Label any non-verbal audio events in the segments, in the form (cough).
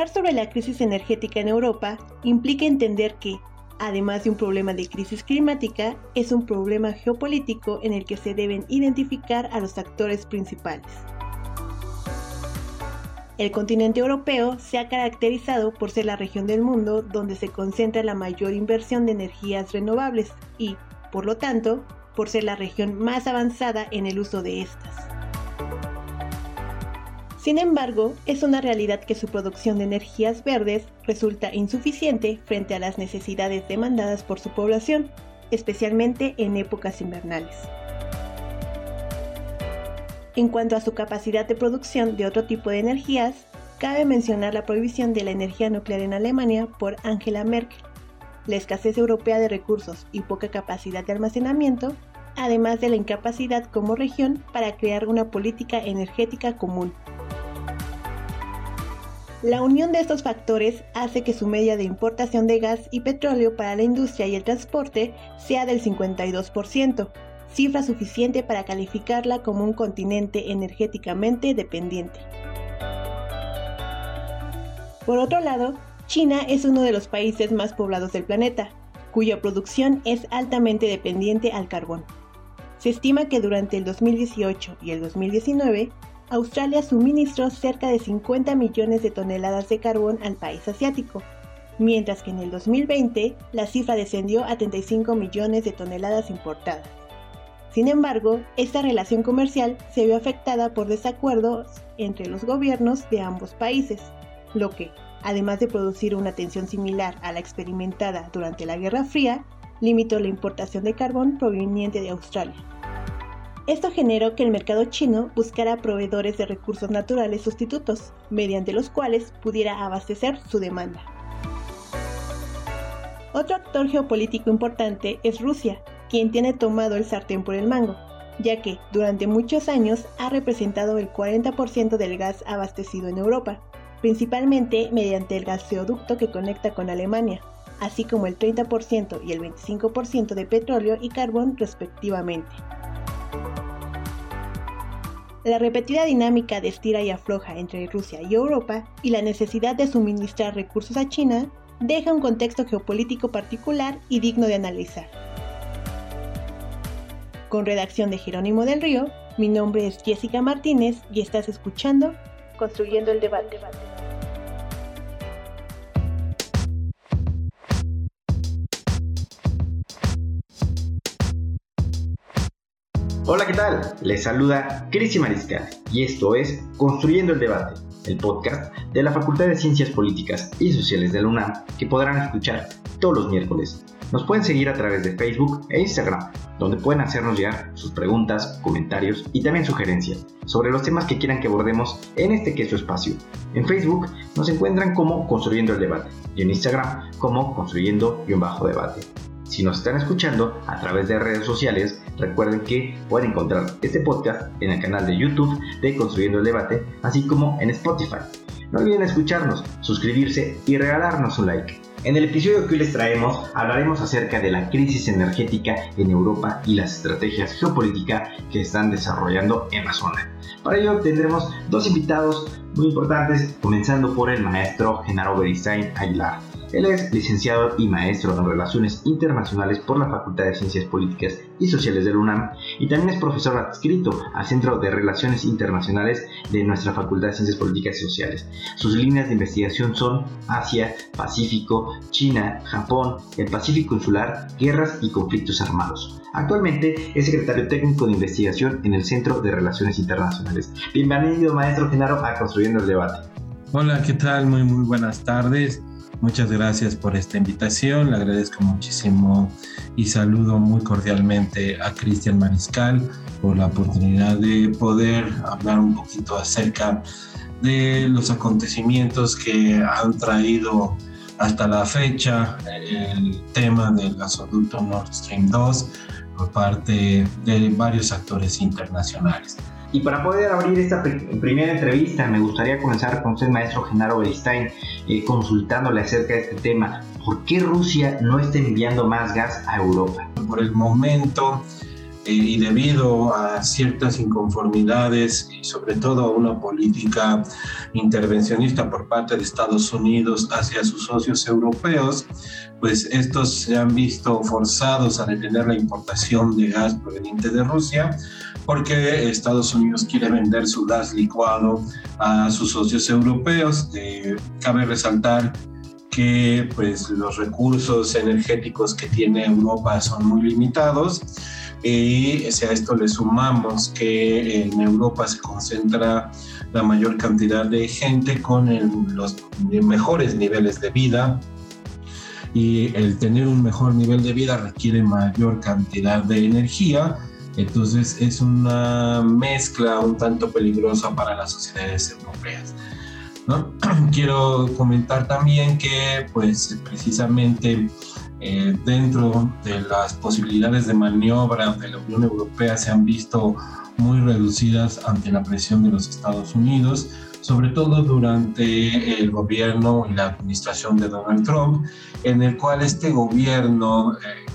Hablar sobre la crisis energética en Europa implica entender que, además de un problema de crisis climática, es un problema geopolítico en el que se deben identificar a los actores principales. El continente europeo se ha caracterizado por ser la región del mundo donde se concentra la mayor inversión de energías renovables y, por lo tanto, por ser la región más avanzada en el uso de estas. Sin embargo, es una realidad que su producción de energías verdes resulta insuficiente frente a las necesidades demandadas por su población, especialmente en épocas invernales. En cuanto a su capacidad de producción de otro tipo de energías, cabe mencionar la prohibición de la energía nuclear en Alemania por Angela Merkel, la escasez europea de recursos y poca capacidad de almacenamiento, además de la incapacidad como región para crear una política energética común. La unión de estos factores hace que su media de importación de gas y petróleo para la industria y el transporte sea del 52%, cifra suficiente para calificarla como un continente energéticamente dependiente. Por otro lado, China es uno de los países más poblados del planeta, cuya producción es altamente dependiente al carbón. Se estima que durante el 2018 y el 2019, Australia suministró cerca de 50 millones de toneladas de carbón al país asiático, mientras que en el 2020 la cifra descendió a 35 millones de toneladas importadas. Sin embargo, esta relación comercial se vio afectada por desacuerdos entre los gobiernos de ambos países, lo que, además de producir una tensión similar a la experimentada durante la Guerra Fría, limitó la importación de carbón proveniente de Australia. Esto generó que el mercado chino buscara proveedores de recursos naturales sustitutos, mediante los cuales pudiera abastecer su demanda. Otro actor geopolítico importante es Rusia, quien tiene tomado el sartén por el mango, ya que durante muchos años ha representado el 40% del gas abastecido en Europa, principalmente mediante el gaseoducto que conecta con Alemania, así como el 30% y el 25% de petróleo y carbón respectivamente. La repetida dinámica de estira y afloja entre Rusia y Europa y la necesidad de suministrar recursos a China deja un contexto geopolítico particular y digno de analizar. Con redacción de Jerónimo del Río, mi nombre es Jessica Martínez y estás escuchando Construyendo el Debate. Hola, ¿qué tal? Les saluda Cris Mariscal y esto es Construyendo el Debate, el podcast de la Facultad de Ciencias Políticas y Sociales de la UNAM que podrán escuchar todos los miércoles. Nos pueden seguir a través de Facebook e Instagram, donde pueden hacernos llegar sus preguntas, comentarios y también sugerencias sobre los temas que quieran que abordemos en este que espacio. En Facebook nos encuentran como Construyendo el Debate y en Instagram como Construyendo-Debate. Si nos están escuchando a través de redes sociales, recuerden que pueden encontrar este podcast en el canal de YouTube de Construyendo el Debate, así como en Spotify. No olviden escucharnos, suscribirse y regalarnos un like. En el episodio que hoy les traemos hablaremos acerca de la crisis energética en Europa y las estrategias geopolíticas que están desarrollando en la zona. Para ello tendremos dos invitados muy importantes, comenzando por el maestro Genaro Beristain Aguilar. Él es licenciado y maestro en Relaciones Internacionales por la Facultad de Ciencias Políticas y Sociales de UNAM y también es profesor adscrito al Centro de Relaciones Internacionales de nuestra Facultad de Ciencias Políticas y Sociales. Sus líneas de investigación son Asia, Pacífico, China, Japón, el Pacífico Insular, guerras y conflictos armados. Actualmente es secretario técnico de investigación en el Centro de Relaciones Internacionales. Bienvenido, maestro Genaro, a Construyendo el Debate. Hola, ¿qué tal? Muy, muy buenas tardes. Muchas gracias por esta invitación, le agradezco muchísimo y saludo muy cordialmente a Cristian Mariscal por la oportunidad de poder hablar un poquito acerca de los acontecimientos que han traído hasta la fecha el tema del gasoducto Nord Stream 2 por parte de varios actores internacionales. Y para poder abrir esta primera entrevista, me gustaría comenzar con usted, maestro Genaro Beristain, eh, consultándole acerca de este tema. ¿Por qué Rusia no está enviando más gas a Europa? Por el momento, eh, y debido a ciertas inconformidades y sobre todo a una política intervencionista por parte de Estados Unidos hacia sus socios europeos, pues estos se han visto forzados a detener la importación de gas proveniente de Rusia porque Estados Unidos quiere vender su gas licuado a sus socios europeos. Eh, cabe resaltar que pues, los recursos energéticos que tiene Europa son muy limitados y si a esto le sumamos que en Europa se concentra la mayor cantidad de gente con los mejores niveles de vida y el tener un mejor nivel de vida requiere mayor cantidad de energía entonces es una mezcla un tanto peligrosa para las sociedades europeas. ¿no? (clears throat) Quiero comentar también que pues precisamente eh, dentro de las posibilidades de maniobra de la Unión Europea se han visto muy reducidas ante la presión de los Estados Unidos, sobre todo durante el gobierno y la administración de Donald Trump, en el cual este gobierno eh,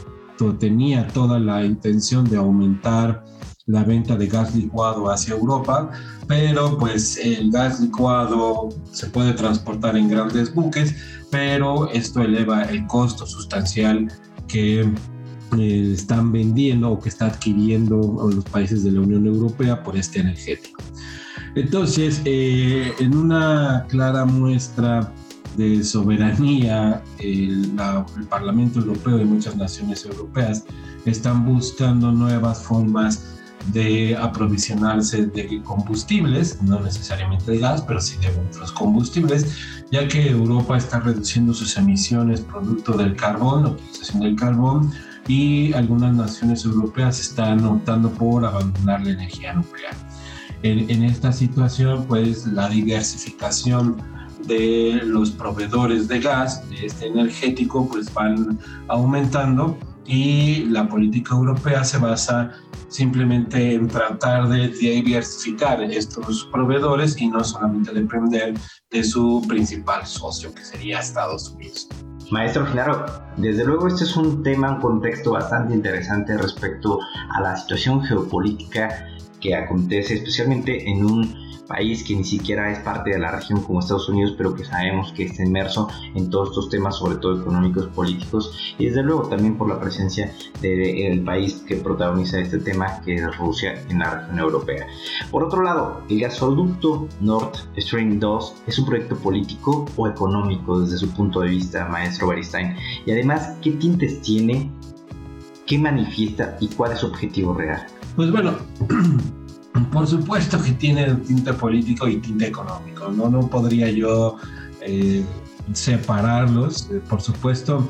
tenía toda la intención de aumentar la venta de gas licuado hacia Europa, pero pues el gas licuado se puede transportar en grandes buques, pero esto eleva el costo sustancial que eh, están vendiendo o que está adquiriendo los países de la Unión Europea por este energético. Entonces, eh, en una clara muestra de soberanía, el, Parlamento Europeo y muchas naciones europeas están buscando nuevas formas de aprovisionarse de combustibles, no necesariamente de gas, pero sí de otros combustibles, ya que Europa está reduciendo sus emisiones producto del carbón, la utilización del carbón, y algunas naciones europeas están optando por abandonar la energía nuclear. En, en esta situación, pues la diversificación de los proveedores de gas, de este energético, pues van aumentando y la política europea se basa simplemente en tratar de diversificar estos proveedores y no solamente depender de su principal socio, que sería Estados Unidos. Maestro Genaro, desde luego este es un tema, un contexto bastante interesante respecto a la situación geopolítica que acontece especialmente en un país que ni siquiera es parte de la región como Estados Unidos, pero que sabemos que está inmerso en todos estos temas, sobre todo económicos, políticos, y desde luego también por la presencia del país que protagoniza este tema, que es Rusia en la región europea. Por otro lado, el gasoducto Nord Stream 2 es un proyecto político o económico desde su punto de vista, maestro Beristain, y además, ¿qué tintes tiene? ¿Qué manifiesta y cuál es su objetivo real? Pues bueno, (clears throat) por supuesto que tiene tinte político y tinte económico, no, no podría yo eh, separarlos, eh, por supuesto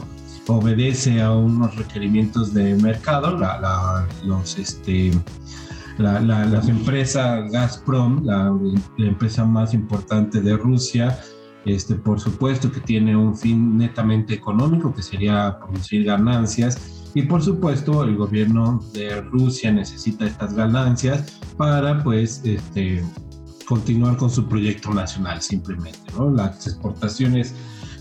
obedece a unos requerimientos de mercado, la, los, este, la, las empresas Gazprom, la, empresa más importante de Rusia, este, por supuesto que tiene un fin netamente económico, que sería producir ganancias, y por supuesto, el gobierno de Rusia necesita estas ganancias para pues este, continuar con su proyecto nacional simplemente. ¿no? Las exportaciones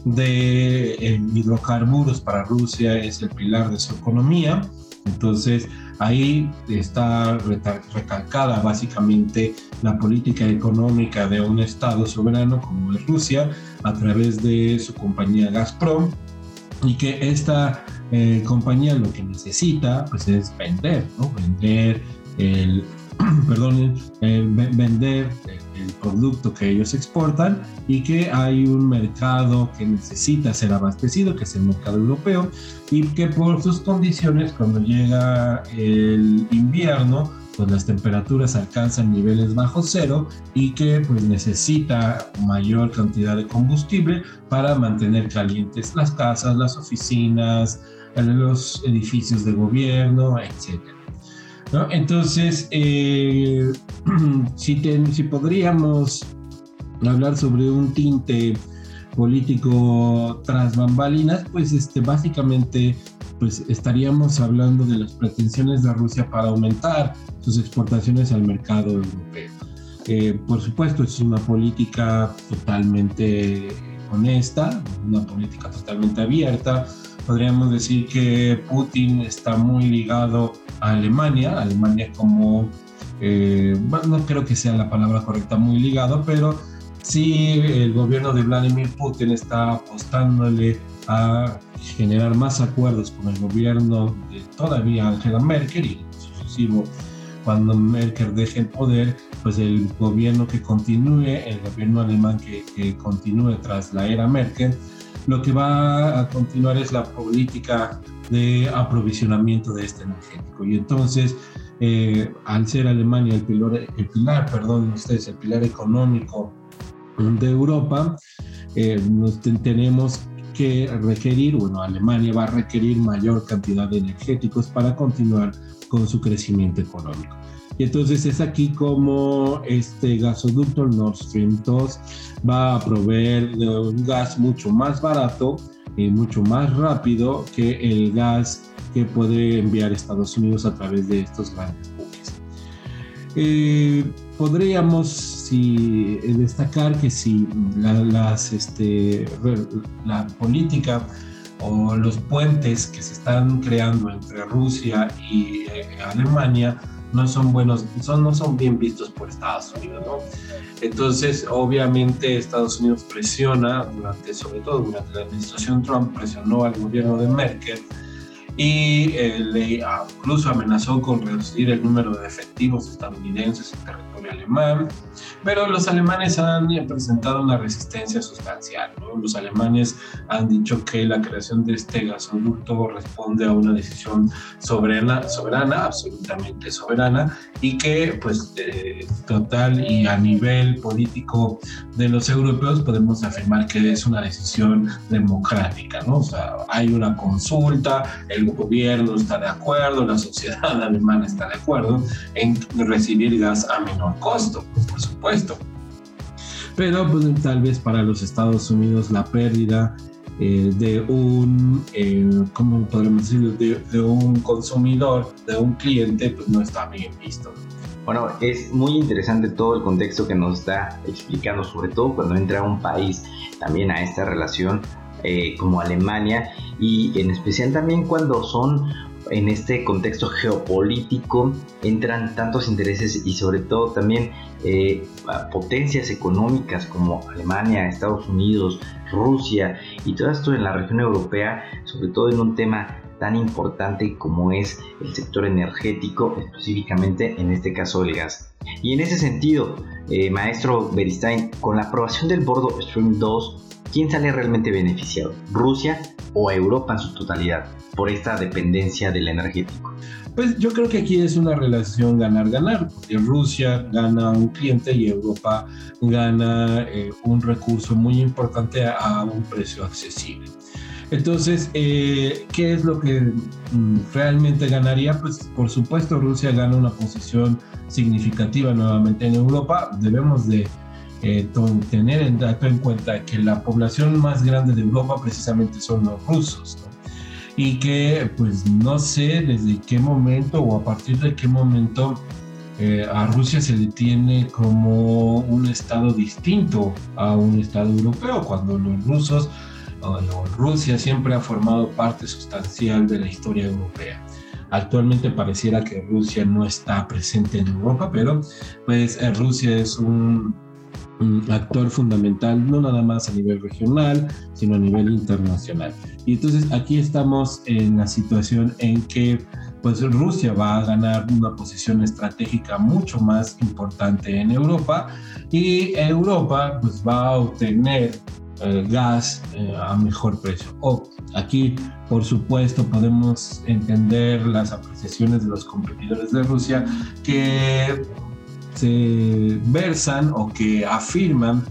de eh, hidrocarburos para Rusia es el pilar de su economía. Entonces, ahí está recalcada básicamente la política económica de un Estado soberano como es Rusia a través de su compañía Gazprom y que esta eh, compañía lo que necesita pues es vender, ¿no? Vender el, (clears throat) perdón, vender el producto que ellos exportan y que hay un mercado que necesita ser abastecido, que es el mercado europeo, y que por sus condiciones cuando llega el invierno, pues las temperaturas alcanzan niveles bajo cero y que pues necesita mayor cantidad de combustible para mantener calientes las casas, las oficinas, los edificios de gobierno, etc. Entonces, eh, (clears throat) si, si podríamos hablar sobre un tinte político tras bambalinas, pues este, básicamente pues estaríamos hablando de las pretensiones de Rusia para aumentar sus exportaciones al mercado europeo. Eh, por supuesto, es una política totalmente honesta, una política totalmente abierta. Podríamos decir que Putin está muy ligado a Alemania, Alemania como, eh, bueno, no creo que sea la palabra correcta, muy ligado, pero sí el gobierno de Vladimir Putin está apostándole a generar más acuerdos con el gobierno de todavía Angela Merkel y sucesivo cuando Merkel deje el poder, pues el gobierno que continúe, el gobierno alemán que, que continúe tras la era Merkel, lo que va a continuar es la política de aprovisionamiento de este energético. Y entonces, eh, al ser Alemania el pilar, el pilar, perdón, ustedes, el pilar económico de Europa, eh, nos tenemos que requerir, bueno, Alemania va a requerir mayor cantidad de energéticos para continuar con su crecimiento económico. Y entonces es aquí como este gasoducto Nord Stream 2 va a proveer de un gas mucho más barato y mucho más rápido que el gas que puede enviar Estados Unidos a través de estos grandes buques. Eh, podríamos eh, destacar que si la, las, este, la política o los puentes que se están creando entre Rusia y eh, Alemania no son buenos, son, no son bien vistos por Estados Unidos, ¿no? Entonces, obviamente, Estados Unidos presiona, durante, sobre todo durante la administración Trump, presionó al gobierno de Merkel y eh, le incluso amenazó con reducir el número de efectivos estadounidenses en territorio alemán, pero los alemanes han presentado una resistencia sustancial. Los alemanes han dicho que la creación de este gasoducto responde a una decisión soberana, soberana absolutamente soberana, y que pues total y a nivel político de los europeos podemos afirmar que es una decisión democrática, ¿no? O sea, hay una consulta, el gobierno está de acuerdo, la sociedad (laughs) alemana está de acuerdo en recibir gas a menor costo, por supuesto. Pero pues, tal vez para los Estados Unidos la pérdida eh, de un, eh, ¿cómo podemos decir? De, un consumidor, de un cliente, pues no está bien visto. Bueno, es muy interesante todo el contexto que nos está explicando, sobre todo cuando entra un país también a esta relación eh, como Alemania y en especial también cuando son en este contexto geopolítico entran tantos intereses y sobre todo también eh, potencias económicas como Alemania, Estados Unidos, Rusia y todo esto en la región europea, sobre todo en un tema tan importante como es el sector energético, específicamente en este caso el gas. Y en ese sentido, eh, maestro Beristain, con la aprobación del Bordo Stream 2, ¿quién sale realmente beneficiado? ¿Rusia o Europa en su totalidad por esta dependencia del energético? Pues yo creo que aquí es una relación ganar-ganar, porque Rusia gana un cliente y Europa gana eh, un recurso muy importante a, un precio accesible. Entonces, eh, ¿qué es lo que mm, realmente ganaría? Pues por supuesto Rusia gana una posición significativa nuevamente en Europa. Debemos de eh, tener en, dato en cuenta que la población más grande de Europa precisamente son los rusos, y que pues no sé desde qué momento o a partir de qué momento eh, a Rusia se le tiene como un estado distinto a un estado europeo, cuando los rusos o, Rusia siempre ha formado parte sustancial de la historia europea. Actualmente pareciera que Rusia no está presente en Europa, pero pues eh, Rusia es un actor fundamental, no nada más a nivel regional, sino a nivel internacional. Y entonces aquí estamos en la situación en que pues Rusia va a ganar una posición estratégica mucho más importante en Europa y Europa pues va a obtener eh, gas eh, a mejor precio. O aquí, por supuesto, podemos entender las apreciaciones de los competidores de Rusia que se versan o que afirman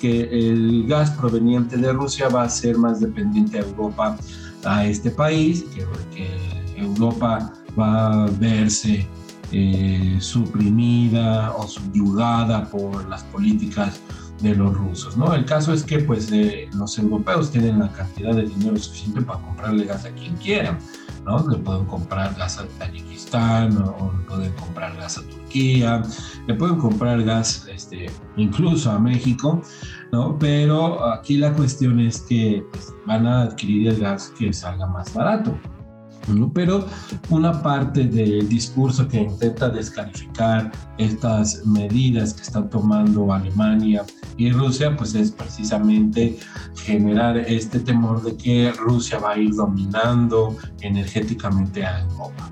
que el gas proveniente de Rusia va a ser más dependiente a Europa, a este país, que, que Europa va a verse eh, suprimida o subyugada por las políticas de los rusos, ¿no? El caso es que pues eh, los europeos tienen la cantidad de dinero suficiente para comprarle gas a quien quieran, ¿no? Le pueden comprar gas a Tayikistán o, le pueden comprar gas a Turquía, le pueden comprar gas este, incluso a México, ¿no? Pero aquí la cuestión es que pues, van a adquirir el gas que salga más barato. Pero una parte del discurso que intenta descalificar estas medidas que están tomando Alemania y Rusia, pues es precisamente generar este temor de que Rusia va a ir dominando energéticamente a Europa.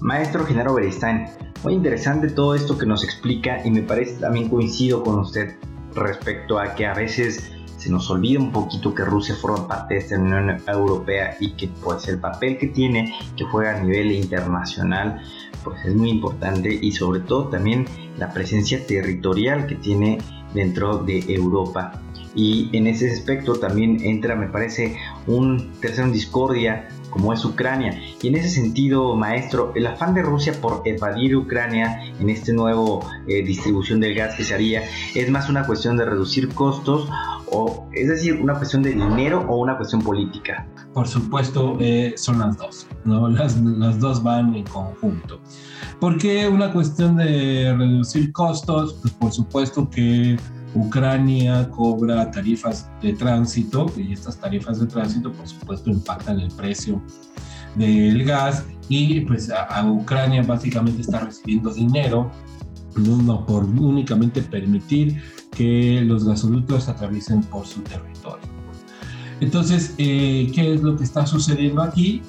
Maestro Genaro Beristain, muy interesante todo esto que nos explica y me parece también coincido con usted respecto a que a veces se nos olvida un poquito que Rusia forma parte de esta Unión Europea y que pues el papel que tiene, que juega a nivel internacional, pues es muy importante y sobre todo también la presencia territorial que tiene dentro de Europa. Y en ese aspecto también entra, me parece, un tercero en discordia como es Ucrania. Y en ese sentido, maestro, el afán de Rusia por evadir Ucrania en este nuevo eh, distribución del gas que se haría es más una cuestión de reducir costos o es decir, una cuestión de dinero o una cuestión política. Por supuesto, eh, son las dos, ¿no? (laughs) Las, las dos van en conjunto. ¿Por qué una cuestión de reducir costos? Pues por supuesto que Ucrania cobra tarifas de tránsito y estas tarifas de tránsito por supuesto impactan el precio del gas y pues a, Ucrania básicamente está recibiendo dinero no, por únicamente permitir que los gasoductos atraviesen por su territorio. Entonces, eh, ¿qué es lo que está sucediendo aquí?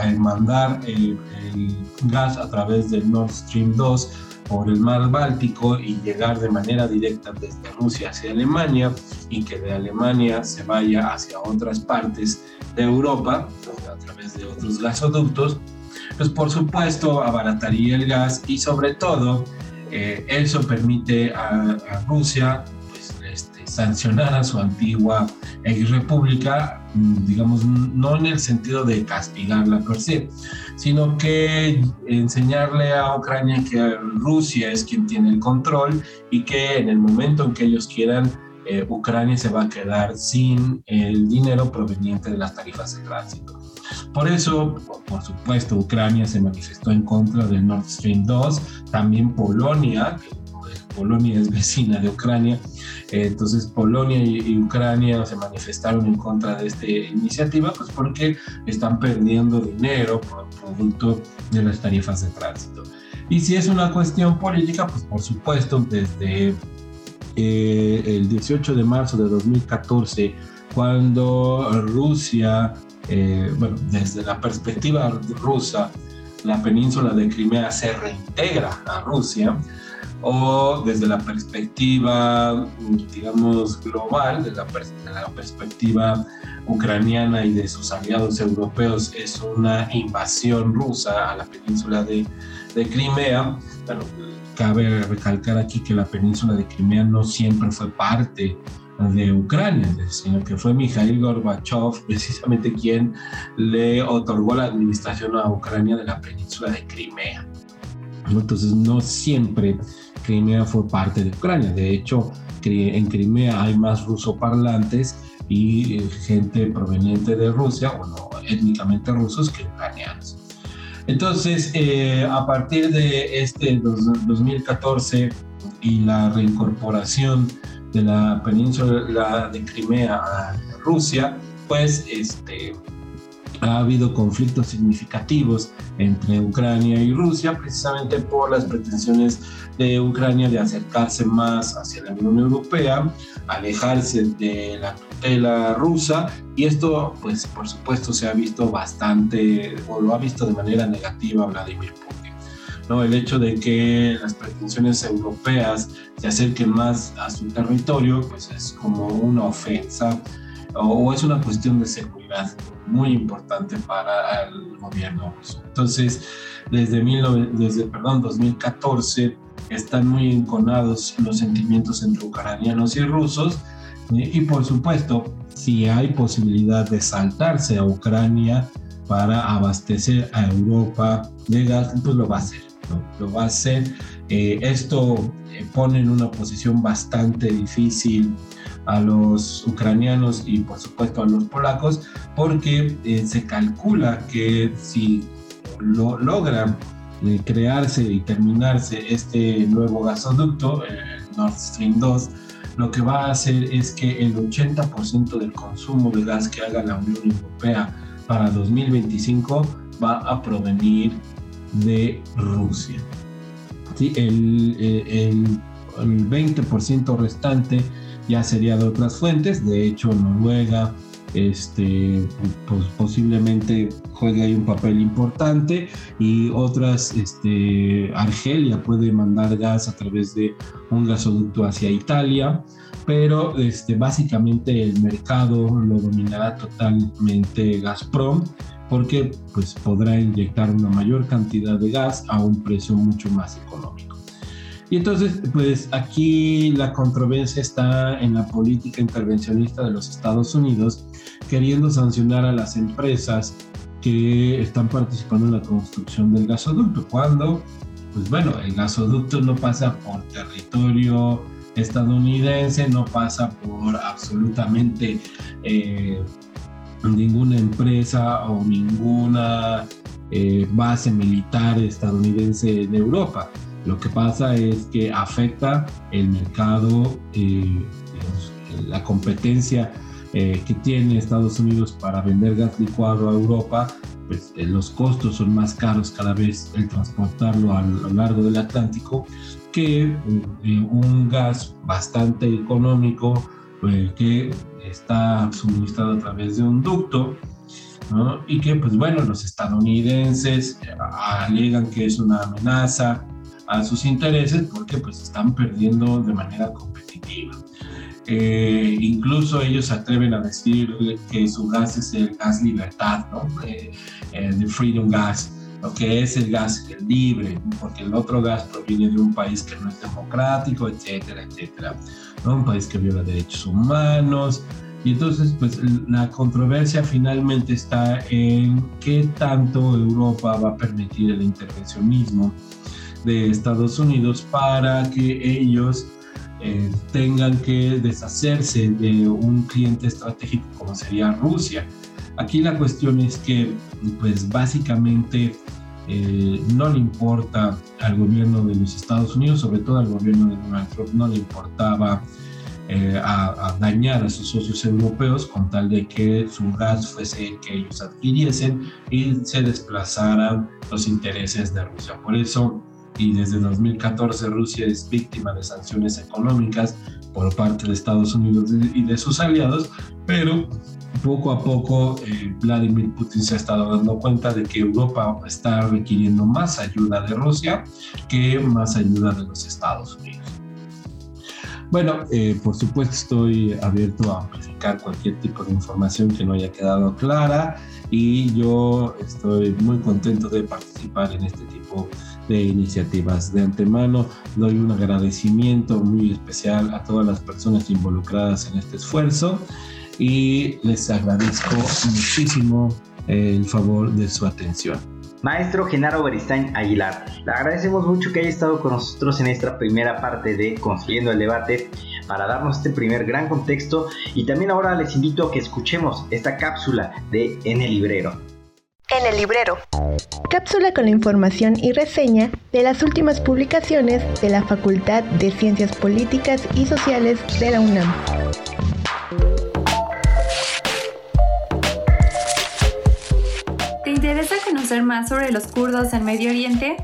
al mandar el, el, gas a través del Nord Stream 2 por el mar Báltico y llegar de manera directa desde Rusia hacia Alemania y que de Alemania se vaya hacia otras partes de Europa a través de otros gasoductos, pues por supuesto abarataría el gas y sobre todo eh, eso permite a, Rusia pues, este, sancionar a su antigua ex república, mm, digamos, no en el sentido de castigarla per se, sino que enseñarle a Ucrania que Rusia es quien tiene el control y que en el momento en que ellos quieran, eh, Ucrania se va a quedar sin el dinero proveniente de las tarifas de tránsito. Por eso, por supuesto, Ucrania se manifestó en contra del Nord Stream 2, también Polonia, que Polonia es vecina de Ucrania, eh, entonces Polonia y, Ucrania se manifestaron en contra de esta iniciativa, pues porque están perdiendo dinero por producto de las tarifas de tránsito. Y si es una cuestión política, pues por supuesto, desde eh, el 18 de marzo de 2014, cuando Rusia, eh, bueno, desde la perspectiva rusa, la península de Crimea se reintegra a Rusia, o desde la perspectiva, digamos, global, de la, perspectiva ucraniana y de sus aliados europeos, es una invasión rusa a la península de, de Crimea. Bueno, cabe recalcar aquí que la península de Crimea no siempre fue parte de Ucrania, sino que fue Mikhail Gorbachev precisamente quien le otorgó la administración a Ucrania de la península de Crimea. Entonces no siempre Crimea fue parte de Ucrania. De hecho, en Crimea hay más rusoparlantes y eh, gente proveniente de Rusia, bueno, étnicamente rusos que ucranianos. Entonces, eh, a partir de este 2014 y la reincorporación de la península de Crimea a Rusia, pues este, ha habido conflictos significativos entre Ucrania y Rusia, precisamente por las pretensiones de Ucrania de acercarse más hacia la Unión Europea, alejarse de la tutela rusa, y esto, pues, por supuesto, se ha visto bastante, o lo ha visto de manera negativa Vladimir Putin. ¿no? El hecho de que las pretensiones europeas se acerquen más a su territorio, pues es como una ofensa o, es una cuestión de seguridad muy importante para el gobierno ruso. Entonces, desde, desde perdón, 2014 están muy enconados los sentimientos entre ucranianos y rusos y, por supuesto, si hay posibilidad de saltarse a Ucrania para abastecer a Europa de gas, pues lo va a hacer. Lo va a hacer. Eh, esto eh, pone en una posición bastante difícil a los ucranianos y por supuesto a los polacos porque eh, se calcula que si lo logran crearse y terminarse este nuevo gasoducto, Nord Stream 2, lo que va a hacer es que el 80% del consumo de gas que haga la Unión Europea para 2025 va a provenir de Rusia. ¿Sí? El, el, el 20% restante ya sería de otras fuentes, de hecho Noruega, este, pues posiblemente juegue ahí un papel importante. Y otras, este, Argelia puede mandar gas a través de un gasoducto hacia Italia, pero este, básicamente el mercado lo dominará totalmente Gazprom porque pues podrá inyectar una mayor cantidad de gas a un precio mucho más económico. Y entonces, pues aquí la controversia está en la política intervencionista de los Estados Unidos, queriendo sancionar a las empresas que están participando en la construcción del gasoducto, cuando, pues bueno, el gasoducto no pasa por territorio estadounidense, no pasa por absolutamente eh, ninguna empresa o ninguna eh, base militar estadounidense en Europa. Lo que pasa es que afecta el mercado, eh, la competencia eh, que tiene Estados Unidos para vender gas licuado a Europa, pues eh, los costos son más caros cada vez el transportarlo a lo largo del Atlántico que un gas bastante económico que está suministrado a través de un ducto. y que pues bueno los estadounidenses alegan que es una amenaza a sus intereses porque pues están perdiendo de manera competitiva. Eh, incluso ellos se atreven a decir que su gas es el gas libertad, ¿no? Eh, eh freedom gas, lo que es el gas libre, porque el otro gas proviene de un país que no es democrático, etcétera, etcétera, ¿no? Un país que viola derechos humanos. Y entonces, pues la controversia finalmente está en qué tanto Europa va a permitir el intervencionismo de Estados Unidos para que ellos eh, tengan que deshacerse de un cliente estratégico como sería Rusia. Aquí la cuestión es que, pues básicamente, eh, no le importa al gobierno de los Estados Unidos, sobre todo al gobierno de Donald Trump, no le importaba eh, dañar a sus socios europeos con tal de que su gas fuese que ellos adquiriesen y se desplazaran los intereses de Rusia. Por eso y desde 2014 Rusia es víctima de sanciones económicas por parte de Estados Unidos y de sus aliados, pero poco a poco eh, Vladimir Putin se ha estado dando cuenta de que Europa está requiriendo más ayuda de Rusia que más ayuda de los Estados Unidos. Bueno, eh, por supuesto estoy abierto a amplificar cualquier tipo de información que no haya quedado clara y yo estoy muy contento de participar en este tipo de de iniciativas. De antemano doy un agradecimiento muy especial a todas las personas involucradas en este esfuerzo y les agradezco muchísimo el favor de su atención. Maestro Genaro Beristain Aguilar, le agradecemos mucho que haya estado con nosotros en esta primera parte de Construyendo el Debate para darnos este primer gran contexto y también ahora les invito a que escuchemos esta cápsula de En el Librero en el librero. Cápsula con la información y reseña de las últimas publicaciones de la Facultad de Ciencias Políticas y Sociales de la UNAM. ¿Te interesa conocer más sobre los kurdos en Medio Oriente?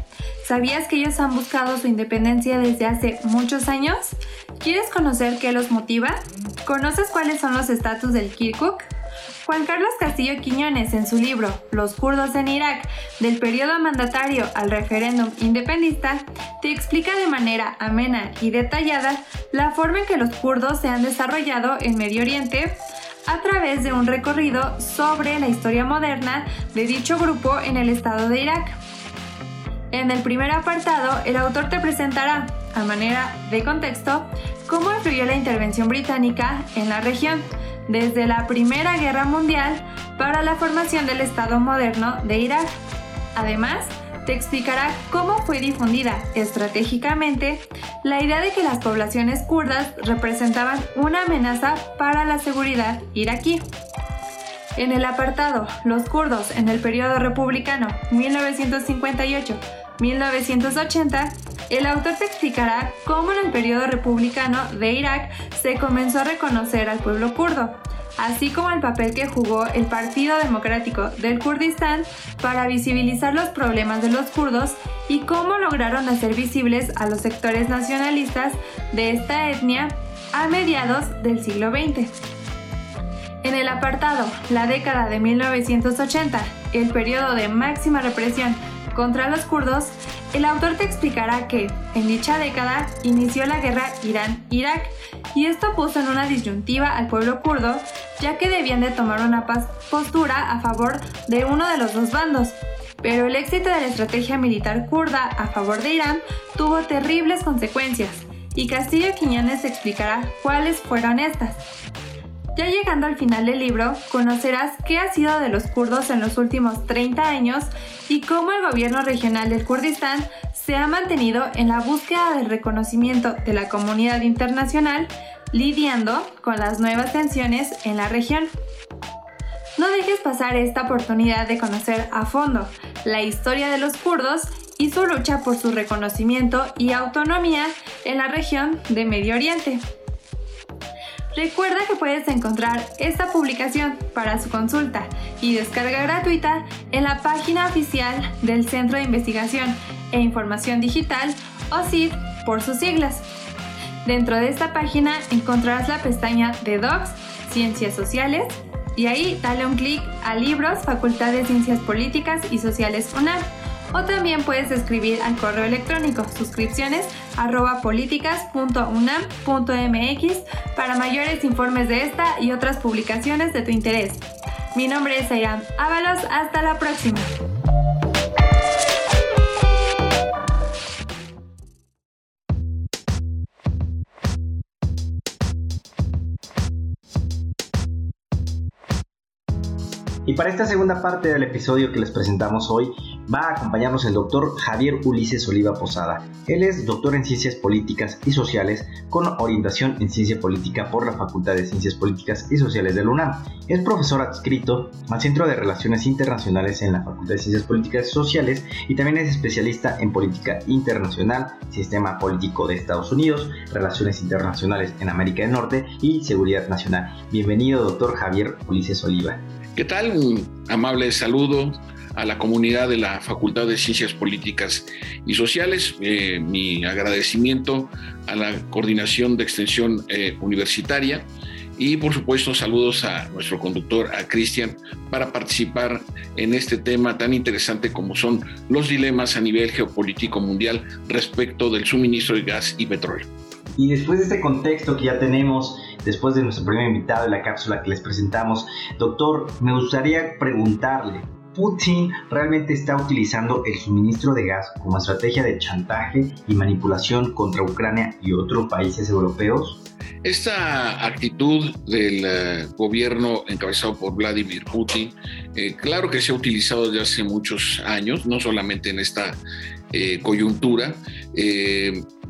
¿Sabías que ellos han buscado su independencia desde hace muchos años? ¿Quieres conocer qué los motiva? ¿Conoces cuáles son los estatus del Kirkuk? Juan Carlos Castillo Quiñones, en su libro Los kurdos en Irak, del periodo mandatario al referéndum independista, te explica de manera amena y detallada la forma en que los kurdos se han desarrollado en Medio Oriente, a través de un recorrido sobre la historia moderna de dicho grupo en el estado de Irak. En el primer apartado, el autor te presentará, a manera de contexto, cómo influyó la intervención británica en la región, desde la Primera Guerra Mundial para la formación del Estado moderno de Irak. Además, te explicará cómo fue difundida estratégicamente la idea de que las poblaciones kurdas representaban una amenaza para la seguridad iraquí. En el apartado Los kurdos en el periodo republicano 1958-1980, el autor te explicará cómo en el periodo republicano de Irak se comenzó a reconocer al pueblo kurdo, así como el papel que jugó el Partido Democrático del Kurdistán para visibilizar los problemas de los kurdos y cómo lograron hacer visibles a los sectores nacionalistas de esta etnia a mediados del siglo XX. En el apartado La década de 1980, el periodo de máxima represión contra los kurdos, el autor te explicará que, en dicha década, inició la guerra Irán-Irak y esto puso en una disyuntiva al pueblo kurdo, ya que debían de tomar una postura a favor de uno de los dos bandos. Pero el éxito de la estrategia militar kurda a favor de Irán tuvo terribles consecuencias, y Castillo Quiñones explicará cuáles fueron estas. Ya llegando al final del libro, conocerás qué ha sido de los kurdos en los últimos 30 años y cómo el gobierno regional del Kurdistán se ha mantenido en la búsqueda del reconocimiento de la comunidad internacional, lidiando con las nuevas tensiones en la región. No dejes pasar esta oportunidad de conocer a fondo la historia de los kurdos y su lucha por su reconocimiento y autonomía en la región de Medio Oriente. Recuerda que puedes encontrar esta publicación para su consulta y descarga gratuita en la página oficial del Centro de Investigación e Información Digital, o CID por sus siglas. Dentro de esta página encontrarás la pestaña de Docs, Ciencias Sociales, y ahí dale un clic a Libros, Facultad de Ciencias Políticas y Sociales UNAM o también puedes escribir al correo electrónico suscripciones políticas.unam.mx para mayores informes de esta y otras publicaciones de tu interés. Mi nombre es Ayram Ábalos, hasta la próxima. Y para esta segunda parte del episodio que les presentamos hoy, va a acompañarnos el doctor Javier Ulises Oliva Posada. Él es doctor en Ciencias Políticas y Sociales con orientación en Ciencia Política por la Facultad de Ciencias Políticas y Sociales de la UNAM. Es profesor adscrito al Centro de Relaciones Internacionales en la Facultad de Ciencias Políticas y Sociales y también es especialista en política internacional, sistema político de Estados Unidos, relaciones internacionales en América del Norte y seguridad nacional. Bienvenido, doctor Javier Ulises Oliva. ¿Qué tal? Un amable saludo a la comunidad de la Facultad de Ciencias Políticas y Sociales. Eh, mi agradecimiento a la Coordinación de Extensión eh, Universitaria y por supuesto saludos a nuestro conductor, a Cristian, para participar en este tema tan interesante como son los dilemas a nivel geopolítico mundial respecto del suministro de gas y petróleo. Y después de este contexto que ya tenemos, después de nuestro primer invitado en la cápsula que les presentamos, doctor, me gustaría preguntarle, ¿Putin realmente está utilizando el suministro de gas como estrategia de chantaje y manipulación contra Ucrania y otros países europeos? Esta actitud del eh, gobierno encabezado por Vladimir Putin, eh, claro que se ha utilizado desde hace muchos años, no solamente en esta eh, coyuntura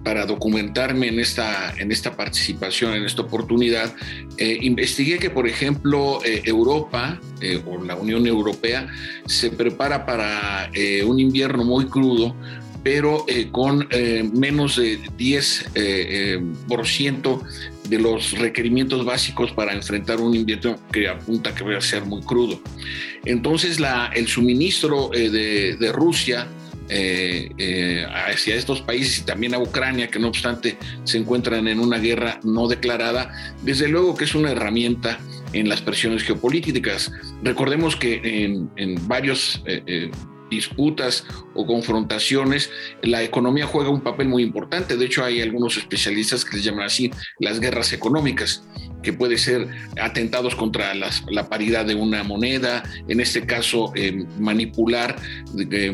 para documentarme en esta, en esta participación, en esta oportunidad, eh, investigué que, por ejemplo, eh, Europa eh, o la Unión Europea se prepara para un invierno muy crudo, pero con menos de 10% de los requerimientos básicos para enfrentar un invierno que apunta que va a ser muy crudo. Entonces, la, el suministro de, de Rusia eh, eh, hacia estos países y también a Ucrania, que no obstante se encuentran en una guerra no declarada, desde luego que es una herramienta en las presiones geopolíticas. Recordemos que en, en varios... Eh, disputas o confrontaciones, la economía juega un papel muy importante. De hecho, hay algunos especialistas que les llaman así las guerras económicas que puede ser atentados contra la paridad de una moneda, en este caso eh, manipular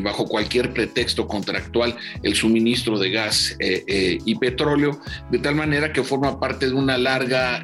bajo cualquier pretexto contractual el suministro de gas eh, eh, y petróleo, de tal manera que forma parte de una larga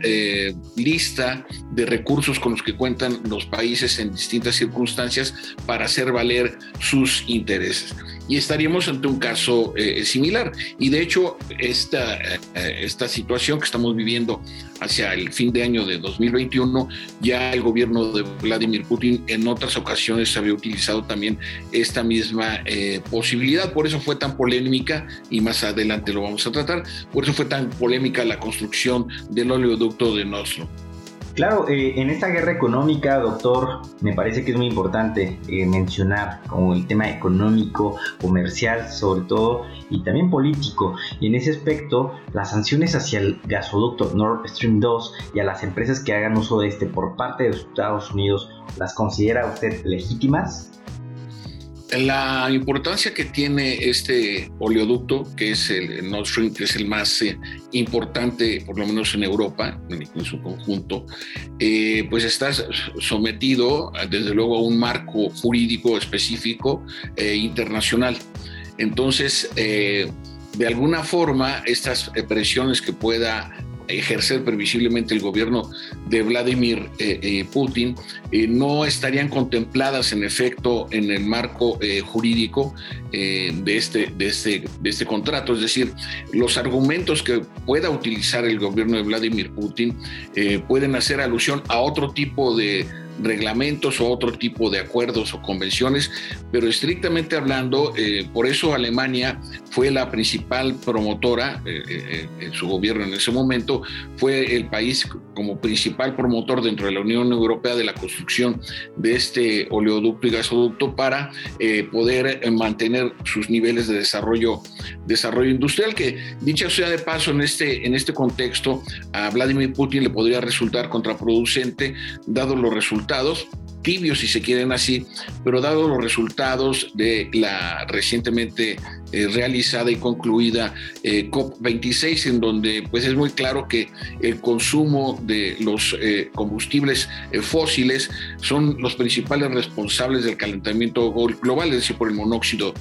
lista de recursos con los que cuentan los países en distintas circunstancias para hacer valer sus intereses y estaríamos ante un caso eh, similar. Y de hecho, esta, eh, esta situación que estamos viviendo hacia el fin de año de 2021, ya el gobierno de Vladimir Putin en otras ocasiones había utilizado también esta misma eh, posibilidad. Por eso fue tan polémica, y más adelante lo vamos a tratar, por eso fue tan polémica la construcción del oleoducto de Nostro. Claro, eh, en esta guerra económica, doctor, me parece que es muy importante eh, mencionar como el tema económico, comercial sobre todo, y también político. Y en ese aspecto, las sanciones hacia el gasoducto Nord Stream 2 y a las empresas que hagan uso de este por parte de Estados Unidos, ¿las considera usted legítimas? La importancia que tiene este oleoducto, que es el Nord Stream, que es el más eh, importante, por lo menos en Europa, en, su conjunto, eh, pues está sometido, desde luego, a un marco jurídico específico e internacional. Entonces, de alguna forma, estas presiones que pueda ejercer previsiblemente el gobierno de Vladimir eh, eh, Putin eh, no estarían contempladas en efecto en el marco jurídico de, este, de, este, de este contrato. Es decir, los argumentos que pueda utilizar el gobierno de Vladimir Putin pueden hacer alusión a otro tipo de reglamentos o otro tipo de acuerdos o convenciones, pero estrictamente hablando, eh, por eso Alemania fue la principal promotora, eh, eh, en su gobierno en ese momento, fue el país como principal promotor dentro de la Unión Europea de la construcción de este oleoducto y gasoducto para poder mantener sus niveles de desarrollo, desarrollo industrial, que dicha sea de paso en este, en este contexto, a Vladimir Putin le podría resultar contraproducente, dado los resultados tibios si se quieren así, pero dado los resultados de la recientemente eh, realizada y concluida eh, COP26, en donde pues es muy claro que el consumo de los eh, combustibles fósiles son los principales responsables del calentamiento global, es decir, por el monóxido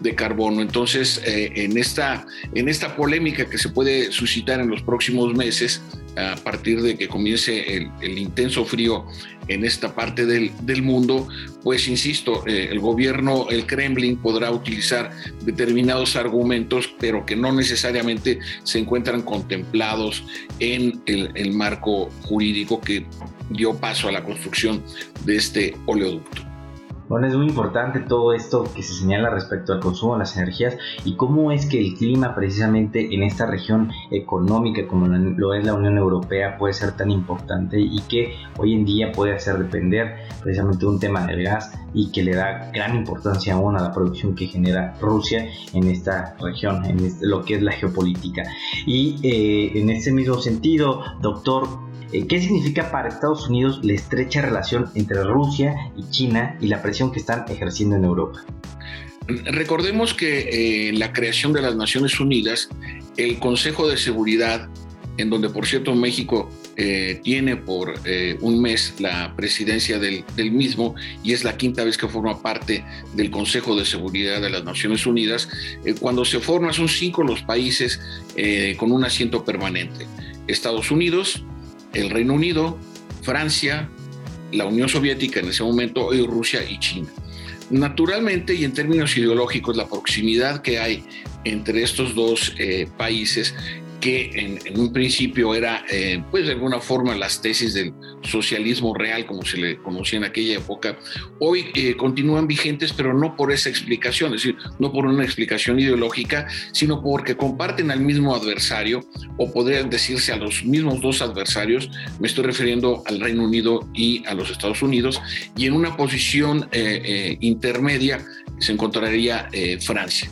de carbono. Entonces, en, esta, en esta polémica que se puede suscitar en los próximos meses, a partir de que comience el, intenso frío en esta parte del, del mundo, pues insisto, el gobierno, el Kremlin podrá utilizar determinados argumentos, pero que no necesariamente se encuentran contemplados en el marco jurídico que dio paso a la construcción de este oleoducto. Bueno, es muy importante todo esto que se señala respecto al consumo de las energías y cómo es que el clima precisamente en esta región económica como lo es la Unión Europea puede ser tan importante y que hoy en día puede hacer depender precisamente un tema del gas y que le da gran importancia aún a la producción que genera Rusia en esta región, en este, lo que es la geopolítica. Y eh, en ese mismo sentido, doctor, eh, ¿Qué significa para Estados Unidos la estrecha relación entre Rusia y China y la que están ejerciendo en Europa? Recordemos que eh, la creación de las Naciones Unidas, el Consejo de Seguridad, en donde por cierto México eh, tiene por un mes la presidencia del, mismo y es la quinta vez que forma parte del Consejo de Seguridad de las Naciones Unidas. cuando se forma son cinco los países con un asiento permanente. Estados Unidos, el Reino Unido, Francia, la Unión Soviética en ese momento, y Rusia y China. Naturalmente y en términos ideológicos, la proximidad que hay entre estos dos eh, países que en, un principio era, eh, pues de alguna forma, las tesis del socialismo real, como se le conocía en aquella época, hoy eh, continúan vigentes, pero no por esa explicación, es decir, no por una explicación ideológica, sino porque comparten al mismo adversario, o podrían decirse a los mismos dos adversarios, me estoy refiriendo al Reino Unido y a los Estados Unidos, y en una posición eh, intermedia se encontraría Francia.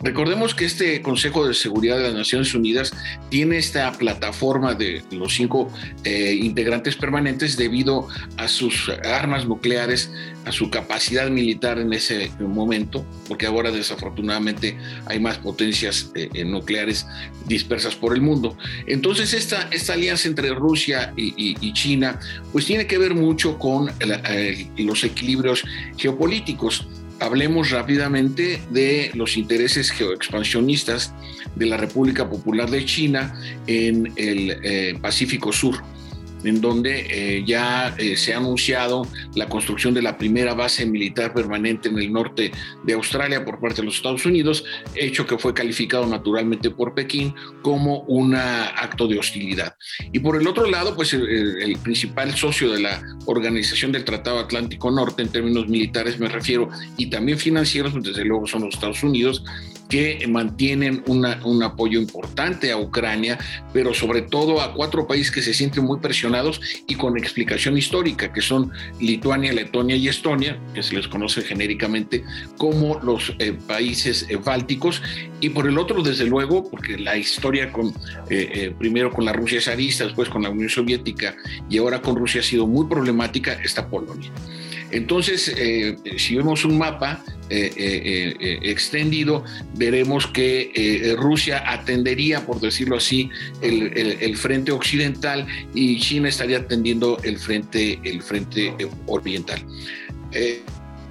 Recordemos que este Consejo de Seguridad de las Naciones Unidas tiene esta plataforma de los cinco eh, integrantes permanentes debido a sus armas nucleares, a su capacidad militar en ese momento, porque ahora desafortunadamente hay más potencias eh, nucleares dispersas por el mundo. Entonces esta, esta alianza entre Rusia y, China pues tiene que ver mucho con los equilibrios geopolíticos hablemos rápidamente de los intereses geoexpansionistas de la República Popular de China en el eh, Pacífico Sur en donde eh, ya eh, se ha anunciado la construcción de la primera base militar permanente en el norte de Australia por parte de los Estados Unidos, hecho que fue calificado naturalmente por Pekín como un acto de hostilidad. Y por el otro lado, pues el, el, principal socio de la Organización del Tratado Atlántico Norte en términos militares me refiero y también financieros, pues desde luego son los Estados Unidos, que mantienen un apoyo importante a Ucrania, pero sobre todo a cuatro países que se sienten muy presionados y con explicación histórica, que son Lituania, Letonia y Estonia, que se les conoce genéricamente como los eh, países eh, bálticos, y por el otro, desde luego, porque la historia con eh, primero con la Rusia zarista, después con la Unión Soviética y ahora con Rusia ha sido muy problemática, está Polonia. Entonces, si vemos un mapa, eh, eh, eh, extendido, veremos que Rusia atendería, por decirlo así, el, frente occidental y China estaría atendiendo el frente, el frente oriental.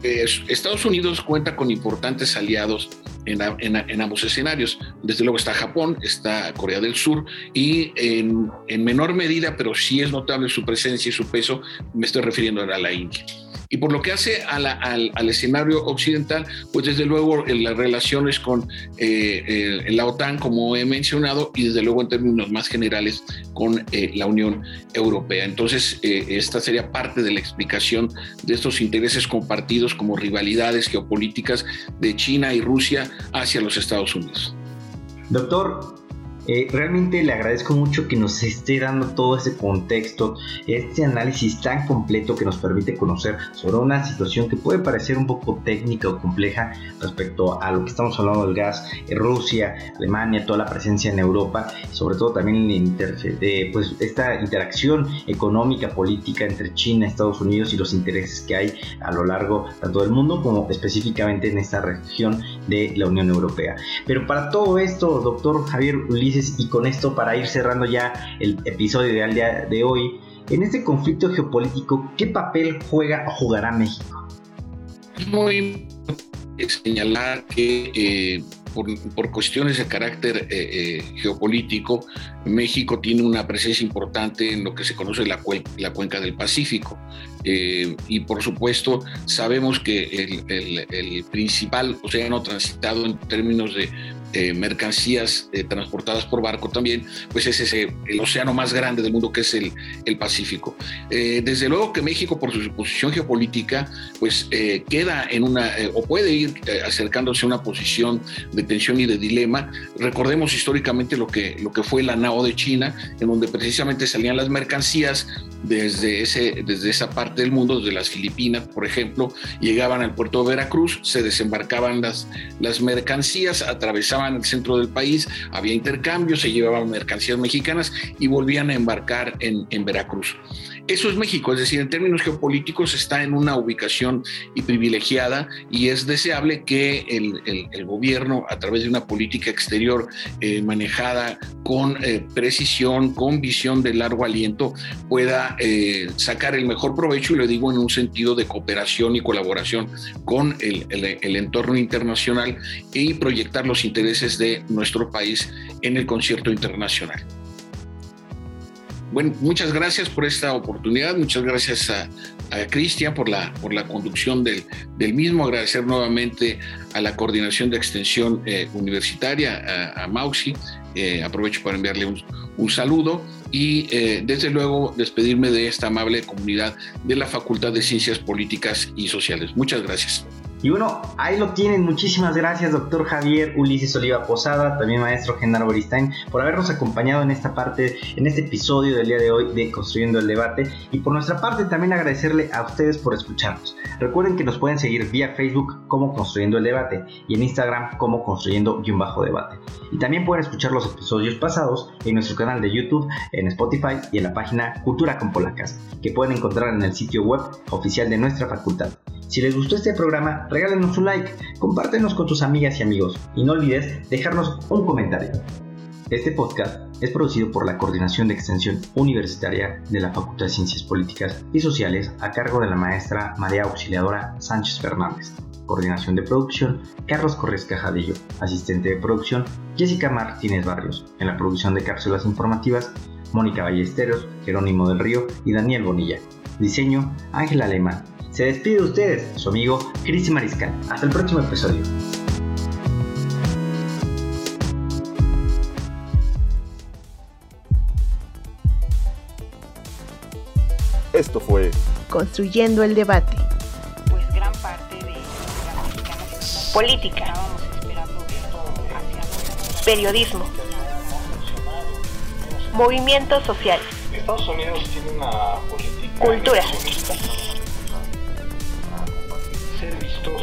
Estados Unidos cuenta con importantes aliados en, ambos escenarios. Desde luego está Japón, está Corea del Sur y en, en menor medida, pero sí es notable su presencia y su peso, me estoy refiriendo a la India. Y por lo que hace al, escenario occidental, pues desde luego en las relaciones con eh, la OTAN, como he mencionado, y desde luego en términos más generales con eh, la Unión Europea. Entonces, eh, esta sería parte de la explicación de estos intereses compartidos como rivalidades geopolíticas de China y Rusia hacia los Estados Unidos. Doctor, eh, realmente le agradezco mucho que nos esté dando todo ese contexto, este análisis tan completo que nos permite conocer sobre una situación que puede parecer un poco técnica o compleja respecto a lo que estamos hablando del gas, Rusia, Alemania, toda la presencia en Europa, sobre todo también de, pues, esta interacción económica, política entre China, Estados Unidos y los intereses que hay a lo largo tanto del mundo como específicamente en esta región de la Unión Europea. Pero para todo esto, doctor Javier Ulises, y con esto para ir cerrando ya el episodio de día de hoy, en este conflicto geopolítico, ¿qué papel juega o jugará México? Muy señalar que eh, por, cuestiones de carácter eh, eh, geopolítico, México tiene una presencia importante en lo que se conoce la, la cuenca del Pacífico. y por supuesto, sabemos que el, el principal océano transitado en términos de eh, mercancías eh, transportadas por barco también, pues es ese, el océano más grande del mundo que es el, el Pacífico. Eh, desde luego que México, por su posición geopolítica, pues queda en una, o puede ir acercándose a una posición de tensión y de dilema. Recordemos históricamente lo que, lo que fue la NAO de China, en donde precisamente salían las mercancías desde, ese, desde esa parte del mundo, desde las Filipinas, por ejemplo, llegaban al puerto de Veracruz, se desembarcaban las, las mercancías, atravesaban en el centro del país, había intercambio, se llevaban mercancías mexicanas y volvían a embarcar en, en Veracruz. Eso es México, es decir, en términos geopolíticos está en una ubicación y privilegiada y es deseable que el, gobierno, a través de una política exterior eh, manejada con eh, precisión, con visión de largo aliento, pueda eh, sacar el mejor provecho, y lo digo en un sentido de cooperación y colaboración con el entorno internacional y proyectar los intereses de nuestro país en el concierto internacional. Bueno, muchas gracias por esta oportunidad, muchas gracias a, Cristian por la, por la conducción del, del, mismo, agradecer nuevamente a la Coordinación de Extensión eh, Universitaria, a, Mauxi, eh, aprovecho para enviarle un, un saludo y eh, desde luego despedirme de esta amable comunidad de la Facultad de Ciencias Políticas y Sociales. Muchas gracias. Y bueno, ahí lo tienen. Muchísimas gracias, doctor Javier Ulises Oliva Posada, también maestro Genaro Beristain, por habernos acompañado en esta parte, en este episodio del día de hoy de Construyendo el Debate. Y por nuestra parte, también agradecerle a ustedes por escucharnos. Recuerden que nos pueden seguir vía Facebook como Construyendo el Debate y en Instagram como Construyendo-Debate. Y también pueden escuchar los episodios pasados en nuestro canal de YouTube, en Spotify y en la página Cultura con Polacas, que pueden encontrar en el sitio web oficial de nuestra facultad. Si les gustó este programa, regálenos un like, compártenos con tus amigas y amigos y no olvides dejarnos un comentario. Este podcast es producido por la Coordinación de Extensión Universitaria de la Facultad de Ciencias Políticas y Sociales a cargo de la maestra María Auxiliadora Sánchez Fernández. Coordinación de producción, Carlos Corres Cajadillo. Asistente de producción, Jessica Martínez Barrios. En la producción de cápsulas informativas, Mónica Ballesteros, Jerónimo del Río y Daniel Bonilla. Diseño, Ángel Alemán. Se despide de ustedes, su amigo Cris Mariscal. Hasta el próximo episodio. Esto fue Construyendo el debate. Pues gran parte de la mexicana se- Política. Estábamos esperando esto hacia Periodismo. Movimientos sociales. Estados Unidos tiene una política Cultura.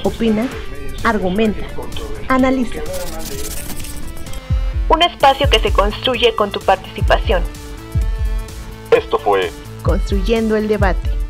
Opina, argumenta, analiza. Un espacio que se construye con tu participación. Esto fue Construyendo el debate.